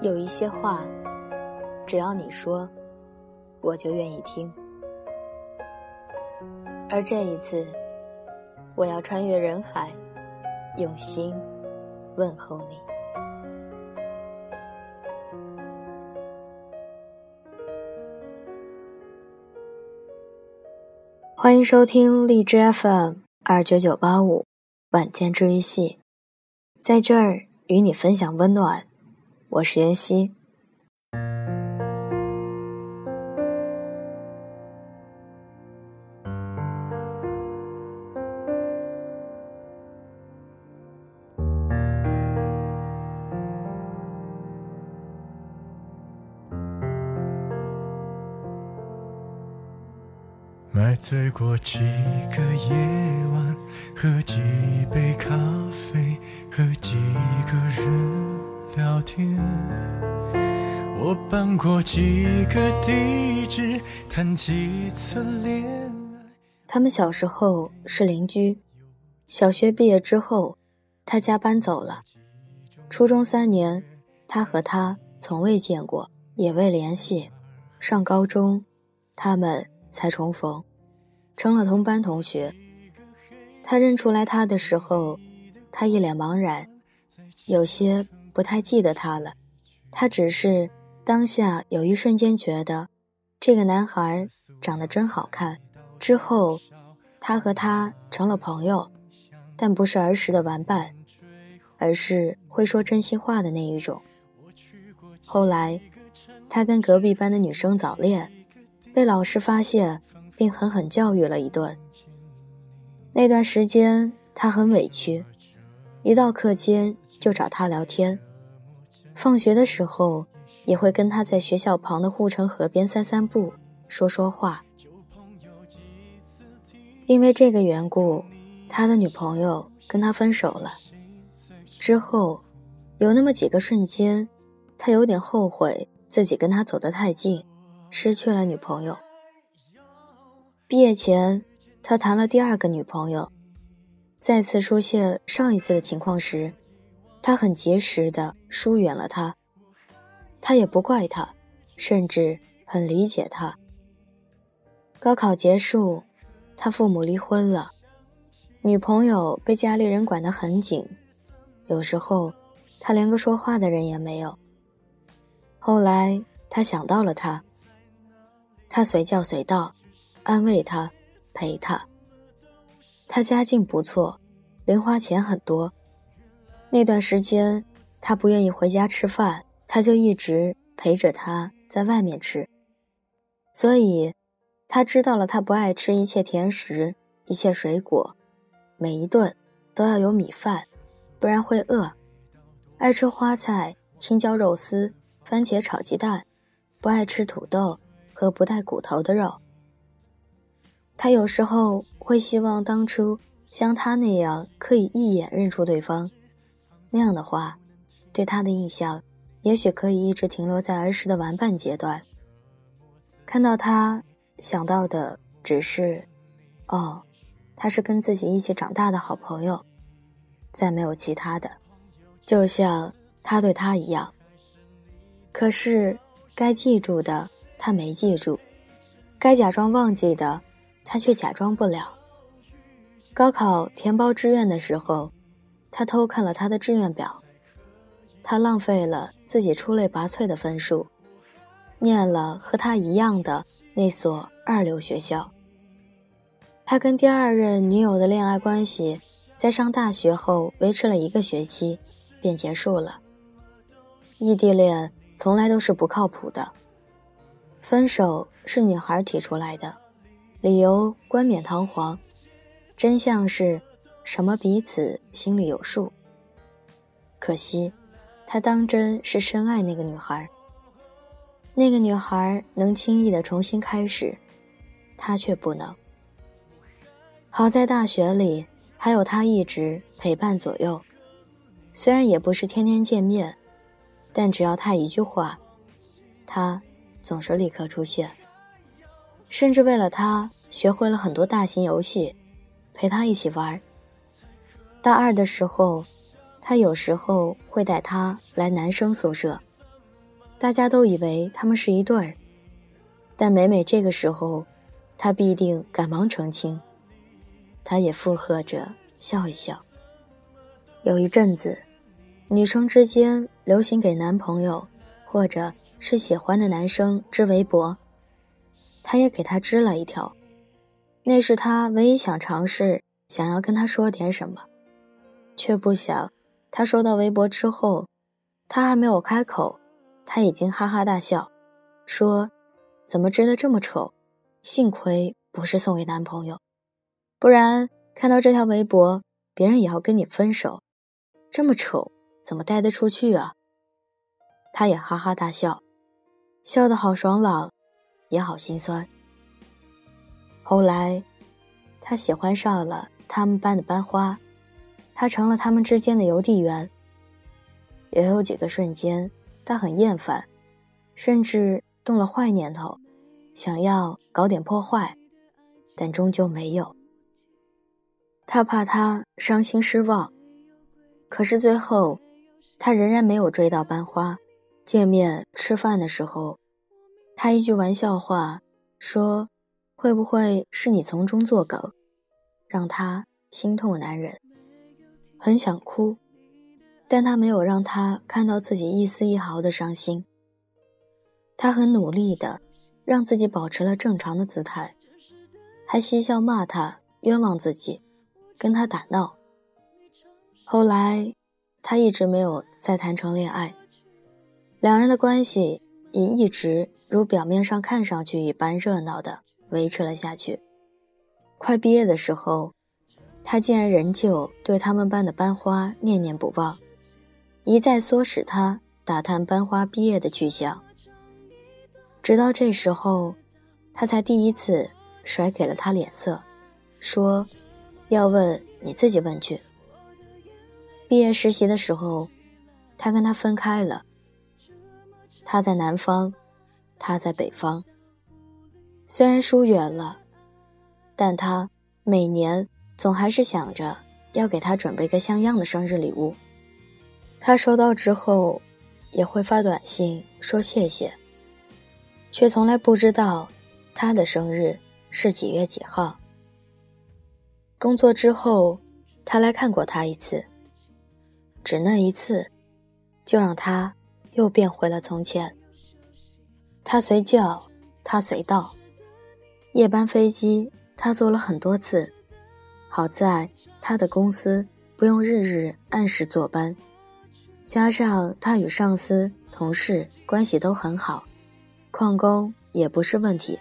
有一些话，只要你说，我就愿意听。而这一次，我要穿越人海，用心问候你。欢迎收听荔枝 FM 二九九八五晚间治愈系，在这儿与你分享温暖。我是妍希。买醉过几个夜晚，喝几杯咖啡，和几个人聊天。我搬过几个地址，谈几次恋爱。他们小时候是邻居，小学毕业之后，他家搬走了。初中三年，他和他从未见过，也未联系。上高中，他们。才重逢，成了同班同学。他认出来他的时候，他一脸茫然，有些不太记得他了。他只是当下有一瞬间觉得，这个男孩长得真好看。之后，他和他成了朋友，但不是儿时的玩伴，而是会说真心话的那一种。后来，他跟隔壁班的女生早恋。被老师发现，并狠狠教育了一顿。那段时间，他很委屈，一到课间就找他聊天，放学的时候也会跟他在学校旁的护城河边散散步，说说话。因为这个缘故，他的女朋友跟他分手了。之后，有那么几个瞬间，他有点后悔自己跟他走得太近。失去了女朋友。毕业前，他谈了第二个女朋友。再次出现上一次的情况时，他很及时的疏远了他。他也不怪他，甚至很理解他。高考结束，他父母离婚了，女朋友被家里人管得很紧，有时候他连个说话的人也没有。后来，他想到了他。他随叫随到，安慰他，陪他。他家境不错，零花钱很多。那段时间，他不愿意回家吃饭，他就一直陪着他在外面吃。所以，他知道了他不爱吃一切甜食，一切水果，每一顿都要有米饭，不然会饿。爱吃花菜、青椒肉丝、番茄炒鸡蛋，不爱吃土豆。和不带骨头的肉，他有时候会希望当初像他那样可以一眼认出对方，那样的话，对他的印象也许可以一直停留在儿时的玩伴阶段。看到他，想到的只是，哦，他是跟自己一起长大的好朋友，再没有其他的，就像他对他一样。可是该记住的。他没记住，该假装忘记的，他却假装不了。高考填报志愿的时候，他偷看了他的志愿表，他浪费了自己出类拔萃的分数，念了和他一样的那所二流学校。他跟第二任女友的恋爱关系，在上大学后维持了一个学期，便结束了。异地恋从来都是不靠谱的。分手是女孩提出来的，理由冠冕堂皇，真相是什么彼此心里有数。可惜，他当真是深爱那个女孩。那个女孩能轻易的重新开始，他却不能。好在大学里还有他一直陪伴左右，虽然也不是天天见面，但只要他一句话，他。总是立刻出现，甚至为了他学会了很多大型游戏，陪他一起玩。大二的时候，他有时候会带他来男生宿舍，大家都以为他们是一对儿。但每每这个时候，他必定赶忙澄清。他也附和着笑一笑。有一阵子，女生之间流行给男朋友或者是喜欢的男生织围脖，他也给他织了一条。那是他唯一想尝试、想要跟他说点什么，却不想他收到围脖之后，他还没有开口，他已经哈哈大笑，说。怎么织的这么丑？幸亏不是送给男朋友，不然看到这条围脖，别人也要跟你分手。这么丑，怎么带得出去啊？他也哈哈大笑，笑得好爽朗，也好心酸。后来，他喜欢上了他们班的班花，他成了他们之间的邮递员。也有几个瞬间，他很厌烦，甚至。动了坏念头，想要搞点破坏，但终究没有。他怕他伤心失望，可是最后，他仍然没有追到班花。见面吃饭的时候，他一句玩笑话说：“会不会是你从中作梗？”让他心痛难忍，很想哭，但他没有让他看到自己一丝一毫的伤心。他很努力的让自己保持了正常的姿态，还嬉笑骂他冤枉自己，跟他打闹。后来，他一直没有再谈成恋爱，两人的关系也一直如表面上看上去一般热闹的维持了下去。快毕业的时候，他竟然仍旧对他们班的班花念念不忘，一再唆使他打探班花毕业的去向。直到这时候，他才第一次甩给了他脸色，说：“要问你自己问去。”毕业实习的时候，他跟他分开了。他在南方，他在北方。虽然疏远了，但他每年总还是想着要给他准备个像样的生日礼物。他收到之后，也会发短信说谢谢。却从来不知道他的生日是几月几号。工作之后，他来看过他一次，只那一次，就让他又变回了从前。他随叫，他随到，夜班飞机他坐了很多次，好在他的公司不用日日按时坐班，加上他与上司、同事关系都很好。旷工也不是问题。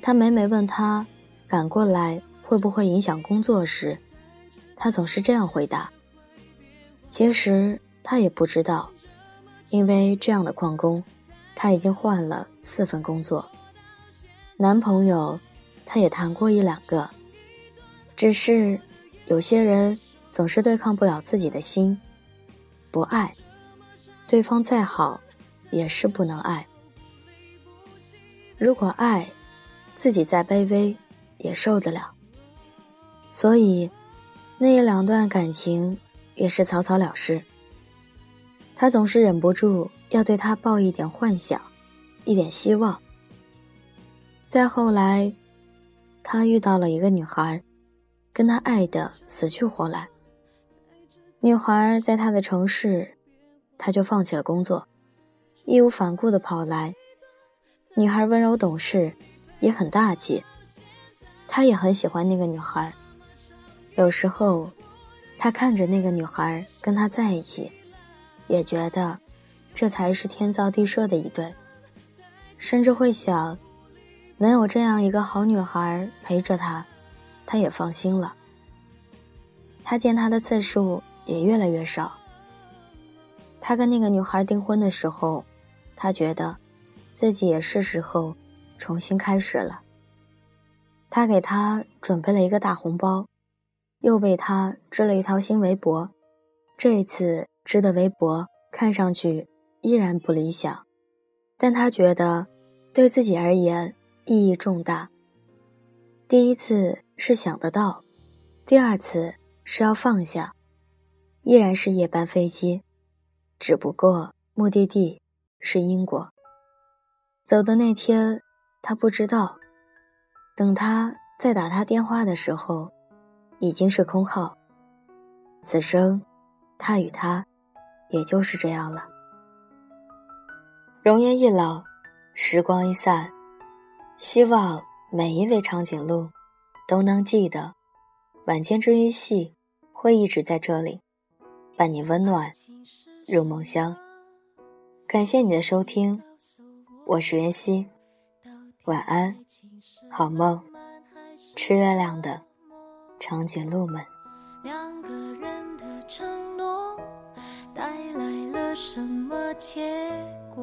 他每每问他赶过来会不会影响工作时，他总是这样回答。其实他也不知道，因为这样的旷工，他已经换了四份工作。男朋友，他也谈过一两个，只是有些人总是对抗不了自己的心，不爱，对方再好，也是不能爱。如果爱，自己再卑微，也受得了。所以，那一两段感情也是草草了事。他总是忍不住要对他抱一点幻想，一点希望。再后来，他遇到了一个女孩，跟他爱的死去活来。女孩在他的城市，他就放弃了工作，义无反顾的跑来。女孩温柔懂事，也很大气。他也很喜欢那个女孩。有时候，他看着那个女孩跟他在一起，也觉得这才是天造地设的一对。甚至会想，能有这样一个好女孩陪着他，他也放心了。他见他的次数也越来越少。他跟那个女孩订婚的时候，他觉得。自己也是时候重新开始了。他给他准备了一个大红包，又为他织了一条新围脖。这一次织的围脖看上去依然不理想，但他觉得对自己而言意义重大。第一次是想得到，第二次是要放下，依然是夜班飞机，只不过目的地是因果。走的那天，他不知道，等他再打他电话的时候，已经是空号。此生，他与他，也就是这样了。容颜一老，时光一散，希望每一位长颈鹿都能记得，晚间治愈系会一直在这里，伴你温暖入梦乡。感谢你的收听，我是袁熙，晚安，好梦，吃月亮的长颈鹿们。两个人的承诺带来了什么结果？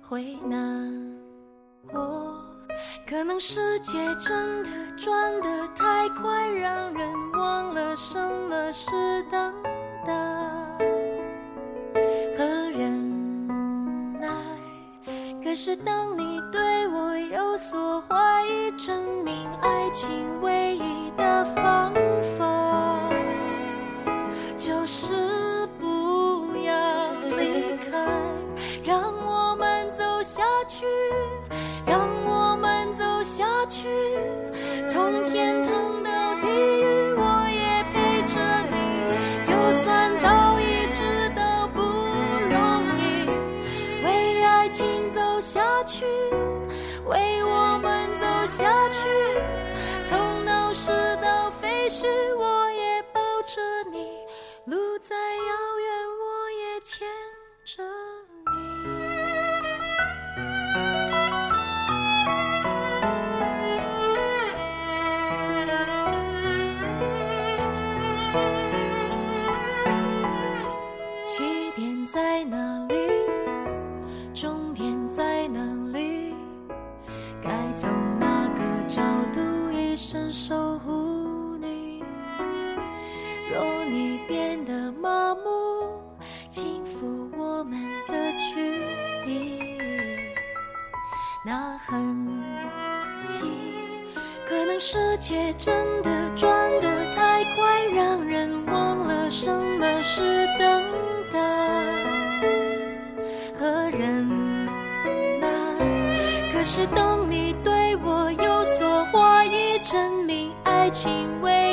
会难过，可能世界真的转得太快，让人忘了什么是等待和忍耐。可是当你对我有所怀疑，证明爱情唯一的方法就是不要离开，让我们走下去，从天堂到地狱，我也陪着你，就算早已知道不容易，为爱情走下去，为我们走下去。守护你。若你变得麻木，轻抚我们的距离，那痕迹，可能世界真的转得太快，让人忘了什么是等待和忍耐。可是当你对明爱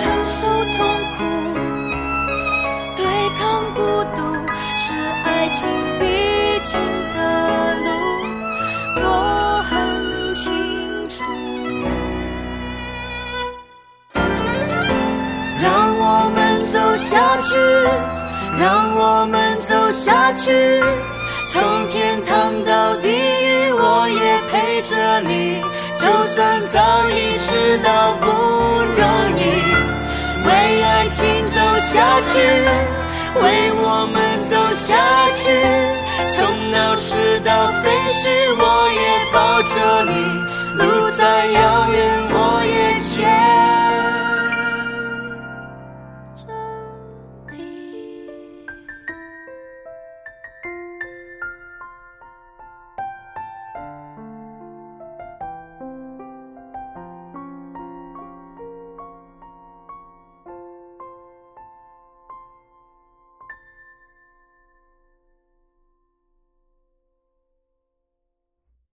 承受痛苦，对抗孤独，是爱情必经的路。我很清楚。让我们走。下去，让我们走下去，从天堂到地狱，我也陪着你。就算早已知道不容易为爱情走下去为我们走下去从闹市到废墟我也抱着你路再遥远